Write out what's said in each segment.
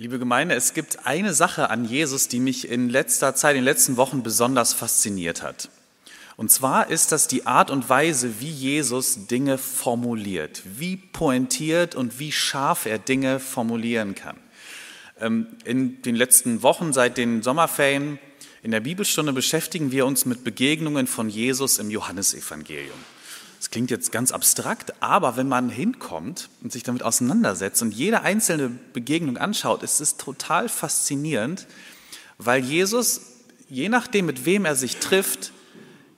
Liebe Gemeinde, es gibt eine Sache an Jesus, die mich in letzter Zeit, in den letzten Wochen besonders fasziniert hat. Und zwar ist das die Art und Weise, wie Jesus Dinge formuliert, wie pointiert und wie scharf er Dinge formulieren kann. Ähm, in den letzten Wochen seit den Sommerferien in der Bibelstunde beschäftigen wir uns mit Begegnungen von Jesus im Johannesevangelium. Das klingt jetzt ganz abstrakt, aber wenn man hinkommt und sich damit auseinandersetzt und jede einzelne Begegnung anschaut, ist es total faszinierend, weil Jesus, je nachdem, mit wem er sich trifft,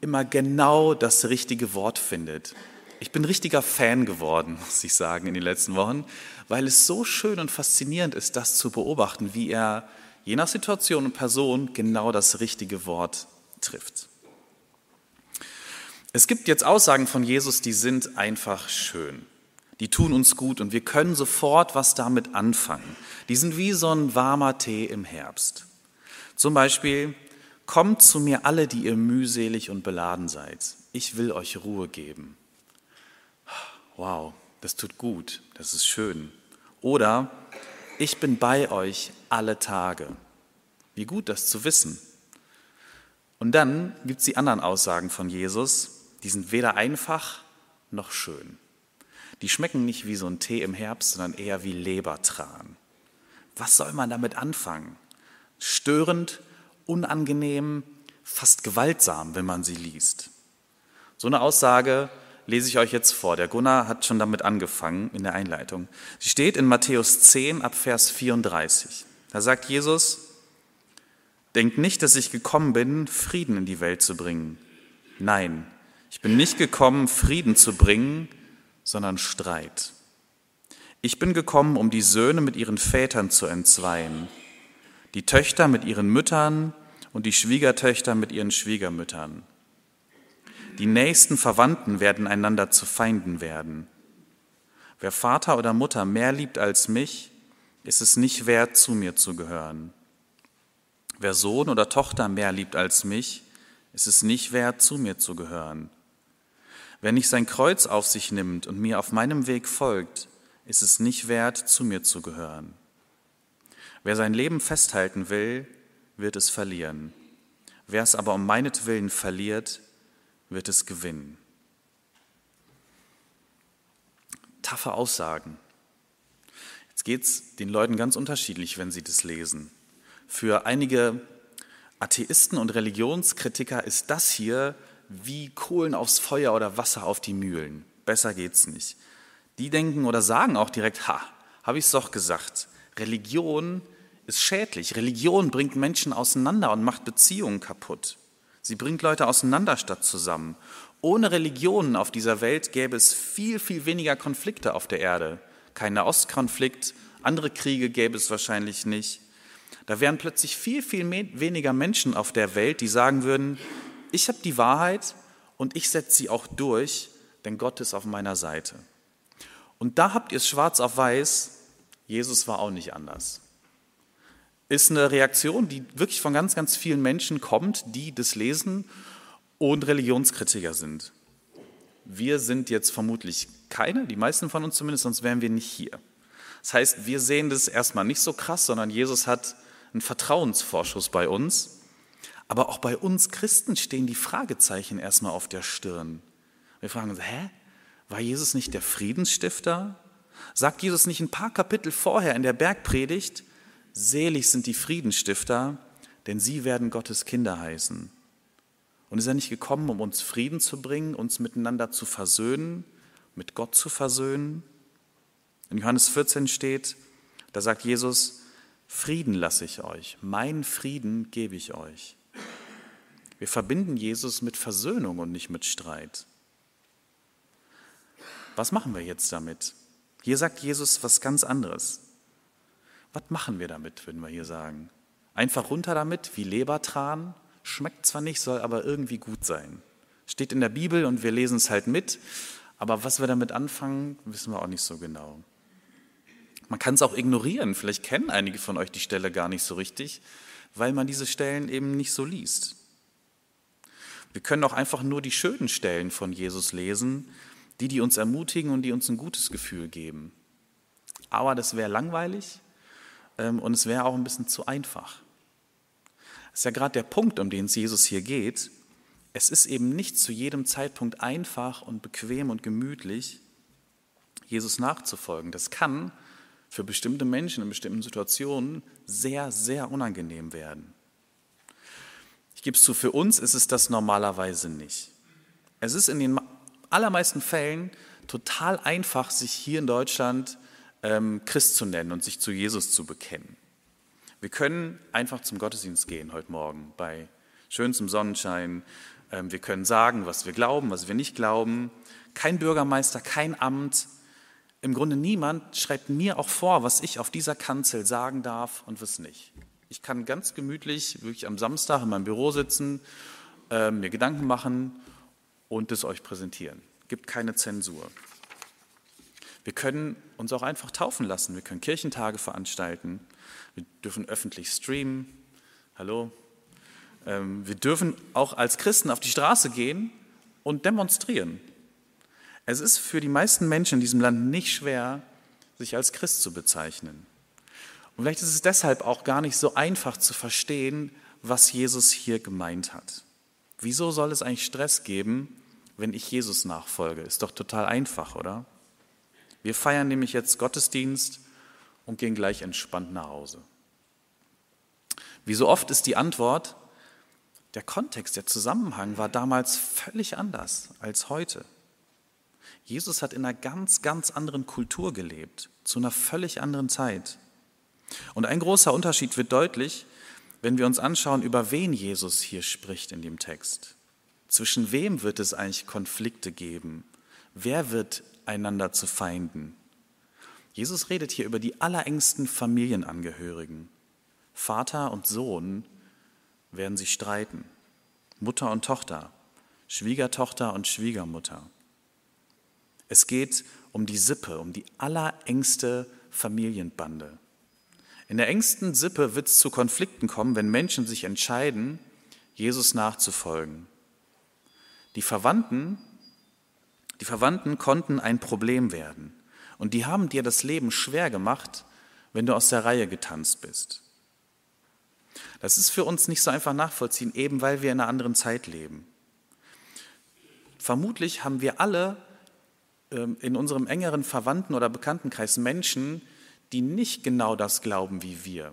immer genau das richtige Wort findet. Ich bin richtiger Fan geworden, muss ich sagen, in den letzten Wochen, weil es so schön und faszinierend ist, das zu beobachten, wie er je nach Situation und Person genau das richtige Wort trifft. Es gibt jetzt Aussagen von Jesus, die sind einfach schön. Die tun uns gut und wir können sofort was damit anfangen. Die sind wie so ein warmer Tee im Herbst. Zum Beispiel, kommt zu mir alle, die ihr mühselig und beladen seid. Ich will euch Ruhe geben. Wow, das tut gut, das ist schön. Oder, ich bin bei euch alle Tage. Wie gut, das zu wissen. Und dann gibt es die anderen Aussagen von Jesus, die sind weder einfach noch schön. Die schmecken nicht wie so ein Tee im Herbst, sondern eher wie Lebertran. Was soll man damit anfangen? Störend, unangenehm, fast gewaltsam, wenn man sie liest. So eine Aussage lese ich euch jetzt vor. Der Gunnar hat schon damit angefangen in der Einleitung. Sie steht in Matthäus 10 ab Vers 34. Da sagt Jesus, Denkt nicht, dass ich gekommen bin, Frieden in die Welt zu bringen. Nein, ich bin nicht gekommen, Frieden zu bringen, sondern Streit. Ich bin gekommen, um die Söhne mit ihren Vätern zu entzweien, die Töchter mit ihren Müttern und die Schwiegertöchter mit ihren Schwiegermüttern. Die nächsten Verwandten werden einander zu Feinden werden. Wer Vater oder Mutter mehr liebt als mich, ist es nicht wert, zu mir zu gehören. Wer Sohn oder Tochter mehr liebt als mich, ist es nicht wert, zu mir zu gehören. Wer nicht sein Kreuz auf sich nimmt und mir auf meinem Weg folgt, ist es nicht wert, zu mir zu gehören. Wer sein Leben festhalten will, wird es verlieren. Wer es aber um meinetwillen verliert, wird es gewinnen. Taffe Aussagen. Jetzt geht es den Leuten ganz unterschiedlich, wenn sie das lesen. Für einige Atheisten und Religionskritiker ist das hier wie Kohlen aufs Feuer oder Wasser auf die Mühlen. Besser geht's nicht. Die denken oder sagen auch direkt, ha, habe ich es doch gesagt. Religion ist schädlich. Religion bringt Menschen auseinander und macht Beziehungen kaputt. Sie bringt Leute auseinander statt zusammen. Ohne Religionen auf dieser Welt gäbe es viel, viel weniger Konflikte auf der Erde. Kein Ostkonflikt, andere Kriege gäbe es wahrscheinlich nicht. Da wären plötzlich viel, viel weniger Menschen auf der Welt, die sagen würden, ich habe die Wahrheit und ich setze sie auch durch, denn Gott ist auf meiner Seite. Und da habt ihr es schwarz auf weiß, Jesus war auch nicht anders. Ist eine Reaktion, die wirklich von ganz, ganz vielen Menschen kommt, die das lesen und Religionskritiker sind. Wir sind jetzt vermutlich keine, die meisten von uns zumindest, sonst wären wir nicht hier. Das heißt, wir sehen das erstmal nicht so krass, sondern Jesus hat einen Vertrauensvorschuss bei uns. Aber auch bei uns Christen stehen die Fragezeichen erstmal auf der Stirn. Wir fragen uns, hä? War Jesus nicht der Friedensstifter? Sagt Jesus nicht ein paar Kapitel vorher in der Bergpredigt, selig sind die Friedensstifter, denn sie werden Gottes Kinder heißen. Und ist er nicht gekommen, um uns Frieden zu bringen, uns miteinander zu versöhnen, mit Gott zu versöhnen? In Johannes 14 steht, da sagt Jesus, Frieden lasse ich euch, meinen Frieden gebe ich euch. Wir verbinden Jesus mit Versöhnung und nicht mit Streit. Was machen wir jetzt damit? Hier sagt Jesus was ganz anderes. Was machen wir damit, würden wir hier sagen? Einfach runter damit, wie Lebertran? Schmeckt zwar nicht, soll aber irgendwie gut sein. Steht in der Bibel und wir lesen es halt mit, aber was wir damit anfangen, wissen wir auch nicht so genau. Man kann es auch ignorieren. Vielleicht kennen einige von euch die Stelle gar nicht so richtig, weil man diese Stellen eben nicht so liest. Wir können auch einfach nur die schönen Stellen von Jesus lesen, die, die uns ermutigen und die uns ein gutes Gefühl geben. Aber das wäre langweilig ähm, und es wäre auch ein bisschen zu einfach. Das ist ja gerade der Punkt, um den es Jesus hier geht. Es ist eben nicht zu jedem Zeitpunkt einfach und bequem und gemütlich, Jesus nachzufolgen. Das kann für bestimmte Menschen in bestimmten Situationen sehr, sehr unangenehm werden. Ich gebe es zu, für uns ist es das normalerweise nicht. Es ist in den allermeisten Fällen total einfach, sich hier in Deutschland ähm, Christ zu nennen und sich zu Jesus zu bekennen. Wir können einfach zum Gottesdienst gehen heute Morgen bei schönstem Sonnenschein. Ähm, wir können sagen, was wir glauben, was wir nicht glauben. Kein Bürgermeister, kein Amt, im Grunde niemand schreibt mir auch vor, was ich auf dieser Kanzel sagen darf und was nicht. Ich kann ganz gemütlich wirklich am Samstag in meinem Büro sitzen, äh, mir Gedanken machen und es euch präsentieren. Gibt keine Zensur. Wir können uns auch einfach taufen lassen. Wir können Kirchentage veranstalten. Wir dürfen öffentlich streamen. Hallo. Ähm, wir dürfen auch als Christen auf die Straße gehen und demonstrieren. Es ist für die meisten Menschen in diesem Land nicht schwer, sich als Christ zu bezeichnen. Und vielleicht ist es deshalb auch gar nicht so einfach zu verstehen, was Jesus hier gemeint hat. Wieso soll es eigentlich Stress geben, wenn ich Jesus nachfolge? Ist doch total einfach, oder? Wir feiern nämlich jetzt Gottesdienst und gehen gleich entspannt nach Hause. Wie so oft ist die Antwort, der Kontext, der Zusammenhang war damals völlig anders als heute. Jesus hat in einer ganz, ganz anderen Kultur gelebt, zu einer völlig anderen Zeit. Und ein großer Unterschied wird deutlich, wenn wir uns anschauen, über wen Jesus hier spricht in dem Text. Zwischen wem wird es eigentlich Konflikte geben? Wer wird einander zu Feinden? Jesus redet hier über die allerengsten Familienangehörigen. Vater und Sohn werden sich streiten. Mutter und Tochter, Schwiegertochter und Schwiegermutter. Es geht um die Sippe, um die allerengste Familienbande. In der engsten Sippe wird es zu Konflikten kommen, wenn Menschen sich entscheiden, Jesus nachzufolgen. Die Verwandten, die Verwandten konnten ein Problem werden und die haben dir das Leben schwer gemacht, wenn du aus der Reihe getanzt bist. Das ist für uns nicht so einfach nachvollziehen, eben weil wir in einer anderen Zeit leben. Vermutlich haben wir alle ähm, in unserem engeren Verwandten- oder Bekanntenkreis Menschen, die nicht genau das glauben wie wir.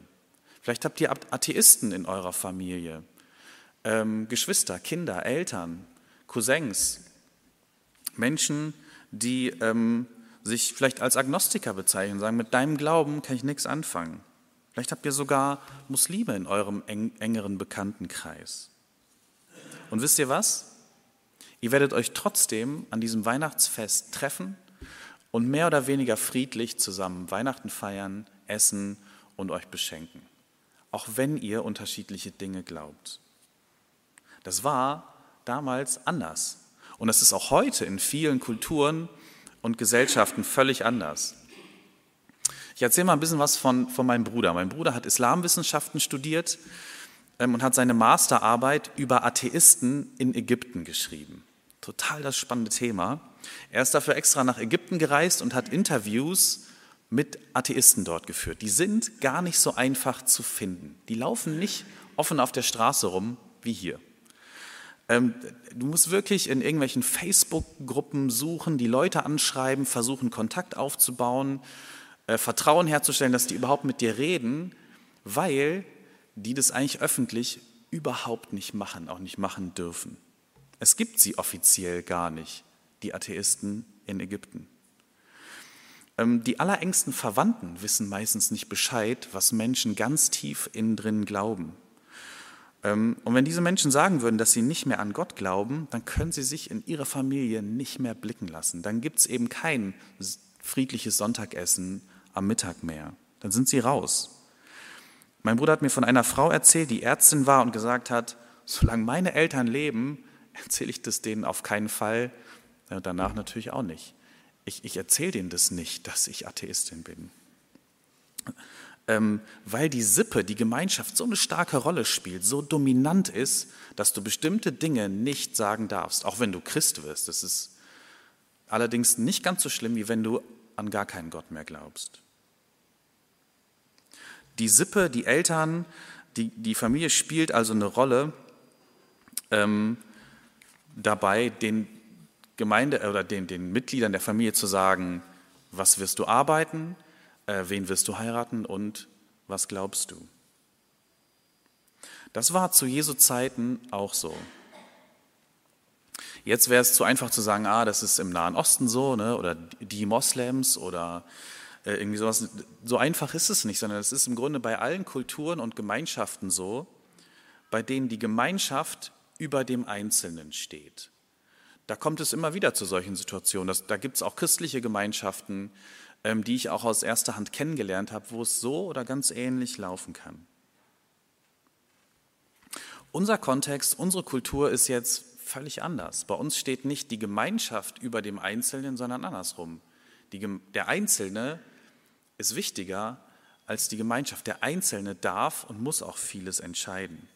Vielleicht habt ihr Atheisten in eurer Familie, ähm, Geschwister, Kinder, Eltern, Cousins, Menschen, die ähm, sich vielleicht als Agnostiker bezeichnen, sagen, mit deinem Glauben kann ich nichts anfangen. Vielleicht habt ihr sogar Muslime in eurem eng, engeren Bekanntenkreis. Und wisst ihr was? Ihr werdet euch trotzdem an diesem Weihnachtsfest treffen und mehr oder weniger friedlich zusammen Weihnachten feiern, essen und euch beschenken, auch wenn ihr unterschiedliche Dinge glaubt. Das war damals anders und das ist auch heute in vielen Kulturen und Gesellschaften völlig anders. Ich erzähle mal ein bisschen was von, von meinem Bruder. Mein Bruder hat Islamwissenschaften studiert ähm, und hat seine Masterarbeit über Atheisten in Ägypten geschrieben. Total das spannende Thema. Er ist dafür extra nach Ägypten gereist und hat Interviews mit Atheisten dort geführt. Die sind gar nicht so einfach zu finden. Die laufen nicht offen auf der Straße rum wie hier. Ähm, du musst wirklich in irgendwelchen Facebook-Gruppen suchen, die Leute anschreiben, versuchen Kontakt aufzubauen, äh, Vertrauen herzustellen, dass die überhaupt mit dir reden, weil die das eigentlich öffentlich überhaupt nicht machen, auch nicht machen dürfen. Es gibt sie offiziell gar nicht, die Atheisten in Ägypten. Ähm, die allerengsten Verwandten wissen meistens nicht Bescheid, was Menschen ganz tief innen drin glauben. Ähm, und wenn diese Menschen sagen würden, dass sie nicht mehr an Gott glauben, dann können sie sich in ihre Familie nicht mehr blicken lassen. Dann gibt es eben kein friedliches Sonntagessen am Mittag mehr. Dann sind sie raus. Mein Bruder hat mir von einer Frau erzählt, die Ärztin war und gesagt hat, solange meine Eltern leben, erzähle ich das denen auf keinen Fall, danach natürlich auch nicht. Ich, ich erzähle denen das nicht, dass ich Atheistin bin. Ähm, weil die Sippe, die Gemeinschaft so eine starke Rolle spielt, so dominant ist, dass du bestimmte Dinge nicht sagen darfst, auch wenn du Christ wirst. Das ist allerdings nicht ganz so schlimm, wie wenn du an gar keinen Gott mehr glaubst. Die Sippe, die Eltern, die, die Familie spielt also eine Rolle ähm, dabei, den Gemeinde oder den, den Mitgliedern der Familie zu sagen, was wirst du arbeiten, äh, wen wirst du heiraten und was glaubst du. Das war zu Jesu Zeiten auch so. Jetzt wäre es zu einfach zu sagen, ah, das ist im Nahen Osten so, ne, oder die Moslems oder äh, irgendwie sowas. So einfach ist es nicht, sondern es ist im Grunde bei allen Kulturen und Gemeinschaften so, bei denen die Gemeinschaft über dem Einzelnen steht. Da kommt es immer wieder zu solchen Situationen. Das, da gibt es auch christliche Gemeinschaften, ähm, die ich auch aus erster Hand kennengelernt habe, wo es so oder ganz ähnlich laufen kann. Unser Kontext, unsere Kultur ist jetzt völlig anders. Bei uns steht nicht die Gemeinschaft über dem Einzelnen, sondern andersrum. Die, der Einzelne ist wichtiger als die Gemeinschaft. Der Einzelne darf und muss auch vieles entscheiden.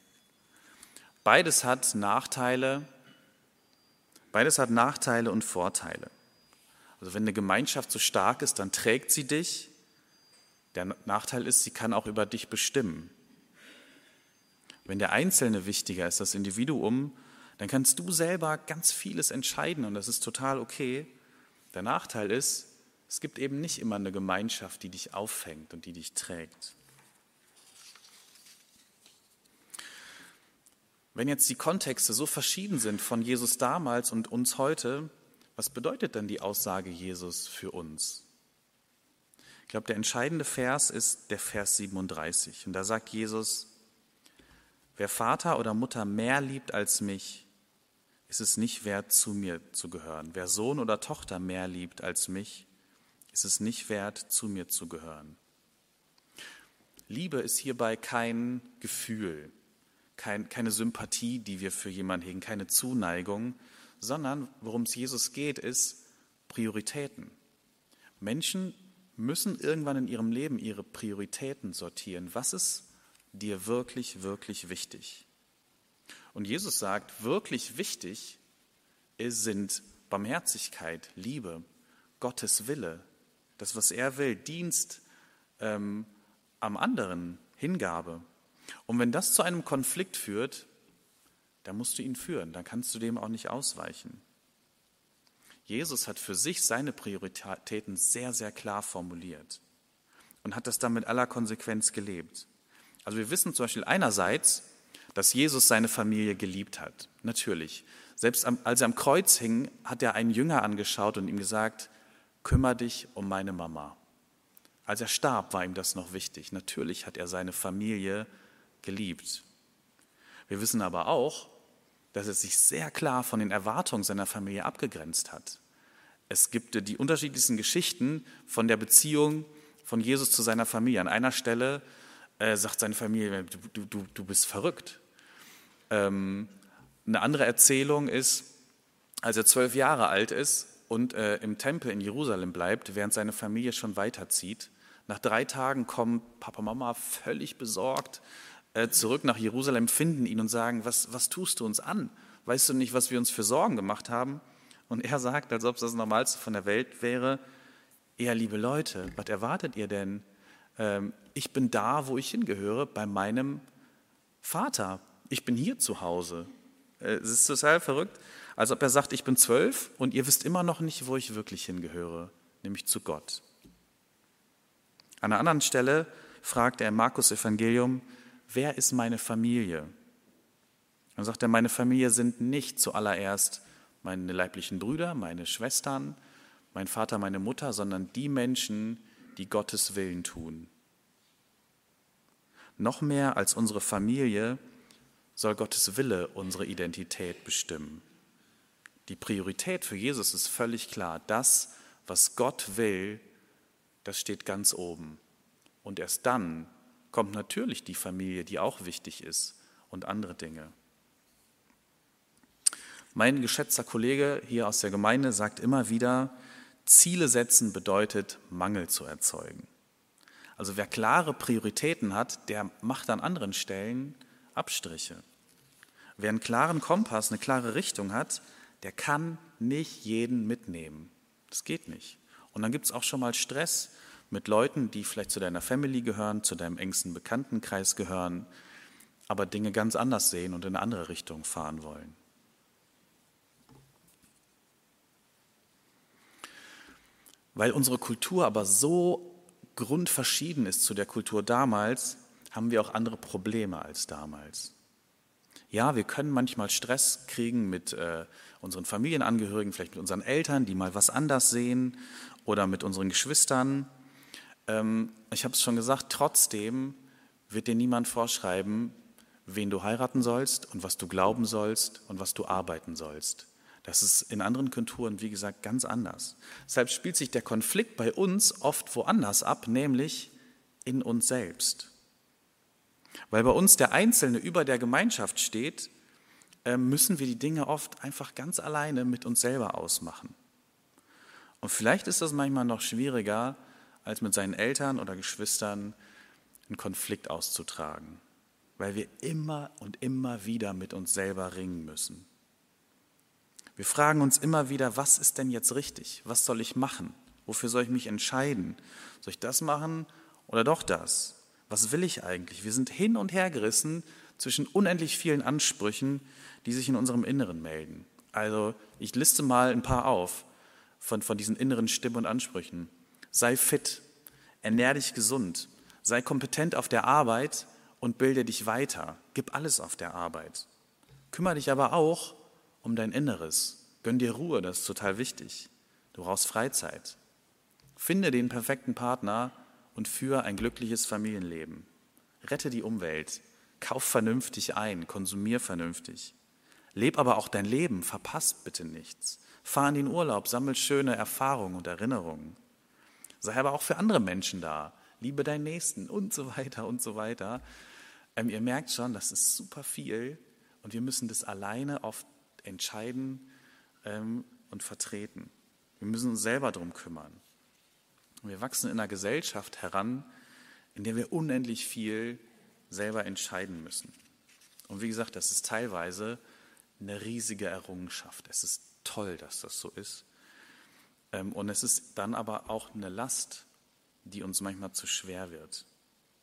Beides hat Nachteile, beides hat Nachteile und Vorteile. Also wenn eine Gemeinschaft so stark ist, dann trägt sie dich. Der Nachteil ist, sie kann auch über dich bestimmen. Wenn der Einzelne wichtiger ist, das Individuum, dann kannst du selber ganz vieles entscheiden und das ist total okay. Der Nachteil ist, es gibt eben nicht immer eine Gemeinschaft, die dich auffängt und die dich trägt. Wenn jetzt die Kontexte so verschieden sind von Jesus damals und uns heute, was bedeutet dann die Aussage Jesus für uns? Ich glaube, der entscheidende Vers ist der Vers 37. Und da sagt Jesus, wer Vater oder Mutter mehr liebt als mich, ist es nicht wert, zu mir zu gehören. Wer Sohn oder Tochter mehr liebt als mich, ist es nicht wert, zu mir zu gehören. Liebe ist hierbei kein Gefühl, kein, keine Sympathie, die wir für jemanden hegen, keine Zuneigung, sondern worum es Jesus geht, ist Prioritäten. Menschen müssen irgendwann in ihrem Leben ihre Prioritäten sortieren. Was ist dir wirklich, wirklich wichtig? Und Jesus sagt, wirklich wichtig sind Barmherzigkeit, Liebe, Gottes Wille, das, was er will, Dienst ähm, am anderen, Hingabe. Und wenn das zu einem Konflikt führt, dann musst du ihn führen, dann kannst du dem auch nicht ausweichen. Jesus hat für sich seine Prioritäten sehr, sehr klar formuliert und hat das dann mit aller Konsequenz gelebt. Also wir wissen zum Beispiel einerseits, dass Jesus seine Familie geliebt hat. Natürlich. Selbst als er am Kreuz hing, hat er einen Jünger angeschaut und ihm gesagt, kümmere dich um meine Mama. Als er starb, war ihm das noch wichtig. Natürlich hat er seine Familie geliebt. Wir wissen aber auch, dass er sich sehr klar von den Erwartungen seiner Familie abgegrenzt hat. Es gibt die unterschiedlichsten Geschichten von der Beziehung von Jesus zu seiner Familie. An einer Stelle äh, sagt seine Familie, du, du, du bist verrückt. Ähm, eine andere Erzählung ist, als er zwölf Jahre alt ist und äh, im Tempel in Jerusalem bleibt, während seine Familie schon weiterzieht. Nach drei Tagen kommen Papa und Mama völlig besorgt zurück nach Jerusalem, finden ihn und sagen, was, was tust du uns an? Weißt du nicht, was wir uns für Sorgen gemacht haben? Und er sagt, als ob es das Normalste von der Welt wäre, ja, liebe Leute, was erwartet ihr denn? Ähm, ich bin da, wo ich hingehöre, bei meinem Vater. Ich bin hier zu Hause. Äh, es ist total verrückt. Als ob er sagt, ich bin zwölf und ihr wisst immer noch nicht, wo ich wirklich hingehöre, nämlich zu Gott. An einer anderen Stelle fragt er im Markus Evangelium, wer ist meine Familie? Dann sagt er, meine Familie sind nicht zuallererst meine leiblichen Brüder, meine Schwestern, mein Vater, meine Mutter, sondern die Menschen, die Gottes Willen tun. Noch mehr als unsere Familie soll Gottes Wille unsere Identität bestimmen. Die Priorität für Jesus ist völlig klar. Das, was Gott will, das steht ganz oben. Und erst dann kommt natürlich die Familie, die auch wichtig ist, und andere Dinge. Mein geschätzter Kollege hier aus der Gemeinde sagt immer wieder, Ziele setzen bedeutet, Mangel zu erzeugen. Also wer klare Prioritäten hat, der macht an anderen Stellen Abstriche. Wer einen klaren Kompass, eine klare Richtung hat, der kann nicht jeden mitnehmen. Das geht nicht. Und dann gibt es auch schon mal Stress mit Leuten, die vielleicht zu deiner Family gehören, zu deinem engsten Bekanntenkreis gehören, aber Dinge ganz anders sehen und in eine andere Richtung fahren wollen. Weil unsere Kultur aber so grundverschieden ist zu der Kultur damals, haben wir auch andere Probleme als damals. Ja, wir können manchmal Stress kriegen mit äh, unseren Familienangehörigen, vielleicht mit unseren Eltern, die mal was anders sehen, oder mit unseren Geschwistern. Ähm, ich habe es schon gesagt, trotzdem wird dir niemand vorschreiben, wen du heiraten sollst und was du glauben sollst und was du arbeiten sollst. Das ist in anderen Kulturen, wie gesagt, ganz anders. Deshalb spielt sich der Konflikt bei uns oft woanders ab, nämlich in uns selbst. Weil bei uns der Einzelne über der Gemeinschaft steht, äh, müssen wir die Dinge oft einfach ganz alleine mit uns selber ausmachen. Und vielleicht ist das manchmal noch schwieriger, als mit seinen Eltern oder Geschwistern einen Konflikt auszutragen, weil wir immer und immer wieder mit uns selber ringen müssen. Wir fragen uns immer wieder, was ist denn jetzt richtig? Was soll ich machen? Wofür soll ich mich entscheiden? Soll ich das machen oder doch das? Was will ich eigentlich? Wir sind hin und her gerissen zwischen unendlich vielen Ansprüchen, die sich in unserem Inneren melden. Also ich liste mal ein paar auf von, von diesen inneren Stimmen und Ansprüchen. Sei fit, ernähr dich gesund, sei kompetent auf der Arbeit und bilde dich weiter. Gib alles auf der Arbeit. Kümmere dich aber auch um dein Inneres. Gönn dir Ruhe, das ist total wichtig. Du brauchst Freizeit. Finde den perfekten Partner und führe ein glückliches Familienleben. Rette die Umwelt. Kauf vernünftig ein, konsumier vernünftig. Leb aber auch dein Leben, verpass bitte nichts. Fahr in den Urlaub, sammel schöne Erfahrungen und Erinnerungen. Sei aber auch für andere Menschen da. Liebe deinen Nächsten und so weiter und so weiter. Ähm, ihr merkt schon, das ist super viel und wir müssen das alleine oft entscheiden ähm, und vertreten. Wir müssen uns selber darum kümmern. Wir wachsen in einer Gesellschaft heran, in der wir unendlich viel selber entscheiden müssen. Und wie gesagt, das ist teilweise eine riesige Errungenschaft. Es ist toll, dass das so ist. Ähm, und es ist dann aber auch eine Last, die uns manchmal zu schwer wird.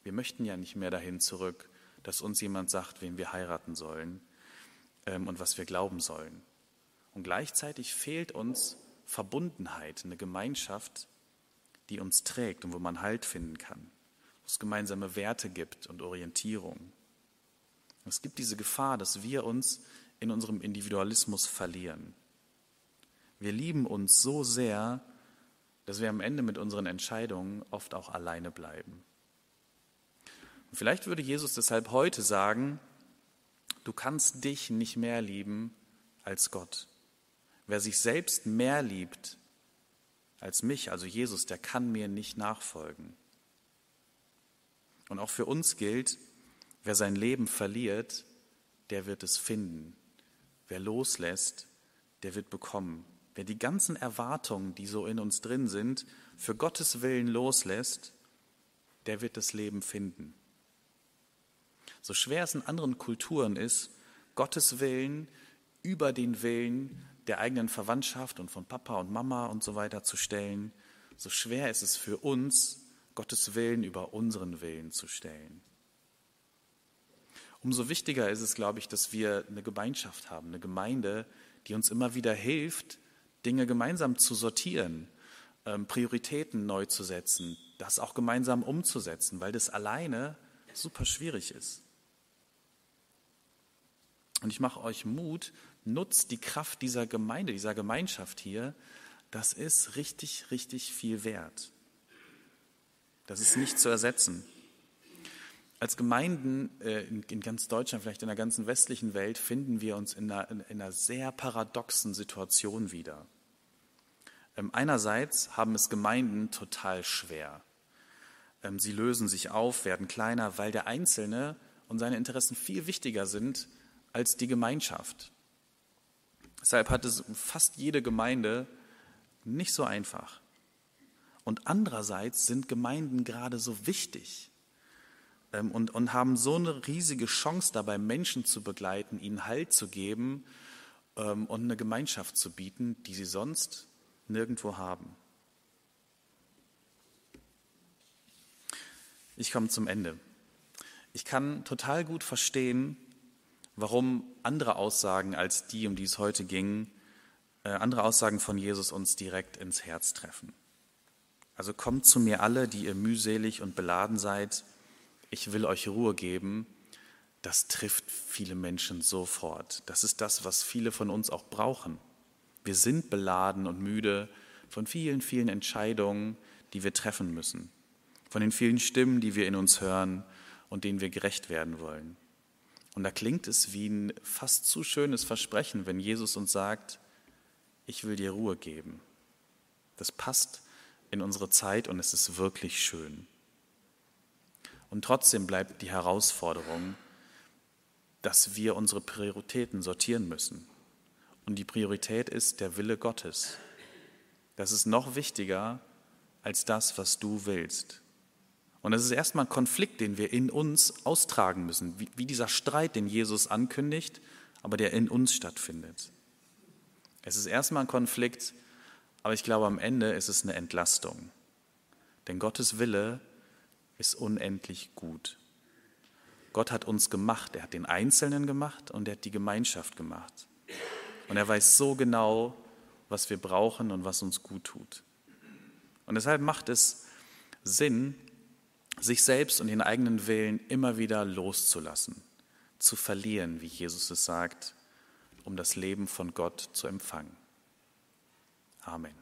Wir möchten ja nicht mehr dahin zurück, dass uns jemand sagt, wen wir heiraten sollen ähm, und was wir glauben sollen. Und gleichzeitig fehlt uns Verbundenheit, eine Gemeinschaft, die uns trägt und wo man Halt finden kann, wo es gemeinsame Werte gibt und Orientierung. Es gibt diese Gefahr, dass wir uns in unserem Individualismus verlieren. Wir lieben uns so sehr, dass wir am Ende mit unseren Entscheidungen oft auch alleine bleiben. Und vielleicht würde Jesus deshalb heute sagen, du kannst dich nicht mehr lieben als Gott. Wer sich selbst mehr liebt als mich, also Jesus, der kann mir nicht nachfolgen. Und auch für uns gilt, wer sein Leben verliert, der wird es finden. Wer loslässt, der wird bekommen. Wer die ganzen Erwartungen, die so in uns drin sind, für Gottes Willen loslässt, der wird das Leben finden. So schwer es in anderen Kulturen ist, Gottes Willen über den Willen der eigenen Verwandtschaft und von Papa und Mama und so weiter zu stellen, so schwer ist es für uns, Gottes Willen über unseren Willen zu stellen. Umso wichtiger ist es, glaube ich, dass wir eine Gemeinschaft haben, eine Gemeinde, die uns immer wieder hilft, Dinge gemeinsam zu sortieren, ähm, Prioritäten neu zu setzen, das auch gemeinsam umzusetzen, weil das alleine super schwierig ist. Und ich mache euch Mut, nutzt die Kraft dieser Gemeinde, dieser Gemeinschaft hier. Das ist richtig, richtig viel wert. Das ist nicht zu ersetzen. Als Gemeinden äh, in, ganz Deutschland, vielleicht in der ganzen westlichen Welt, finden wir uns in einer, in einer sehr paradoxen Situation wieder. Ähm, einerseits haben es Gemeinden total schwer. Ähm, sie lösen sich auf, werden kleiner, weil der Einzelne und seine Interessen viel wichtiger sind als die Gemeinschaft. Deshalb hat es fast jede Gemeinde nicht so einfach. Und andererseits sind Gemeinden gerade so wichtig und, und haben so eine riesige Chance dabei, Menschen zu begleiten, ihnen Halt zu geben ähm, und eine Gemeinschaft zu bieten, die sie sonst nirgendwo haben. Ich komme zum Ende. Ich kann total gut verstehen, warum andere Aussagen als die, um die es heute ging, äh, andere Aussagen von Jesus uns direkt ins Herz treffen. Also kommt zu mir alle, die ihr mühselig und beladen seid, ich will euch Ruhe geben. Das trifft viele Menschen sofort. Das ist das, was viele von uns auch brauchen. Wir sind beladen und müde von vielen, vielen Entscheidungen, die wir treffen müssen, von den vielen Stimmen, die wir in uns hören und denen wir gerecht werden wollen. Und da klingt es wie ein fast zu schönes Versprechen, wenn Jesus uns sagt, ich will dir Ruhe geben. Das passt in unsere Zeit und es ist wirklich schön. Und trotzdem bleibt die Herausforderung, dass wir unsere Prioritäten sortieren müssen. Und die Priorität ist der Wille Gottes. Das ist noch wichtiger als das, was du willst. Und das ist erstmal ein Konflikt, den wir in uns austragen müssen, wie, wie dieser Streit, den Jesus ankündigt, aber der in uns stattfindet. Es ist erstmal ein Konflikt, aber ich glaube, am Ende ist es eine Entlastung. Denn Gottes Wille ist unendlich gut. Gott hat uns gemacht, er hat den Einzelnen gemacht und er hat die Gemeinschaft gemacht. Und er weiß so genau, was wir brauchen und was uns gut tut. Und deshalb macht es Sinn, sich selbst und den eigenen Willen immer wieder loszulassen, zu verlieren, wie Jesus es sagt, um das Leben von Gott zu empfangen. Amen.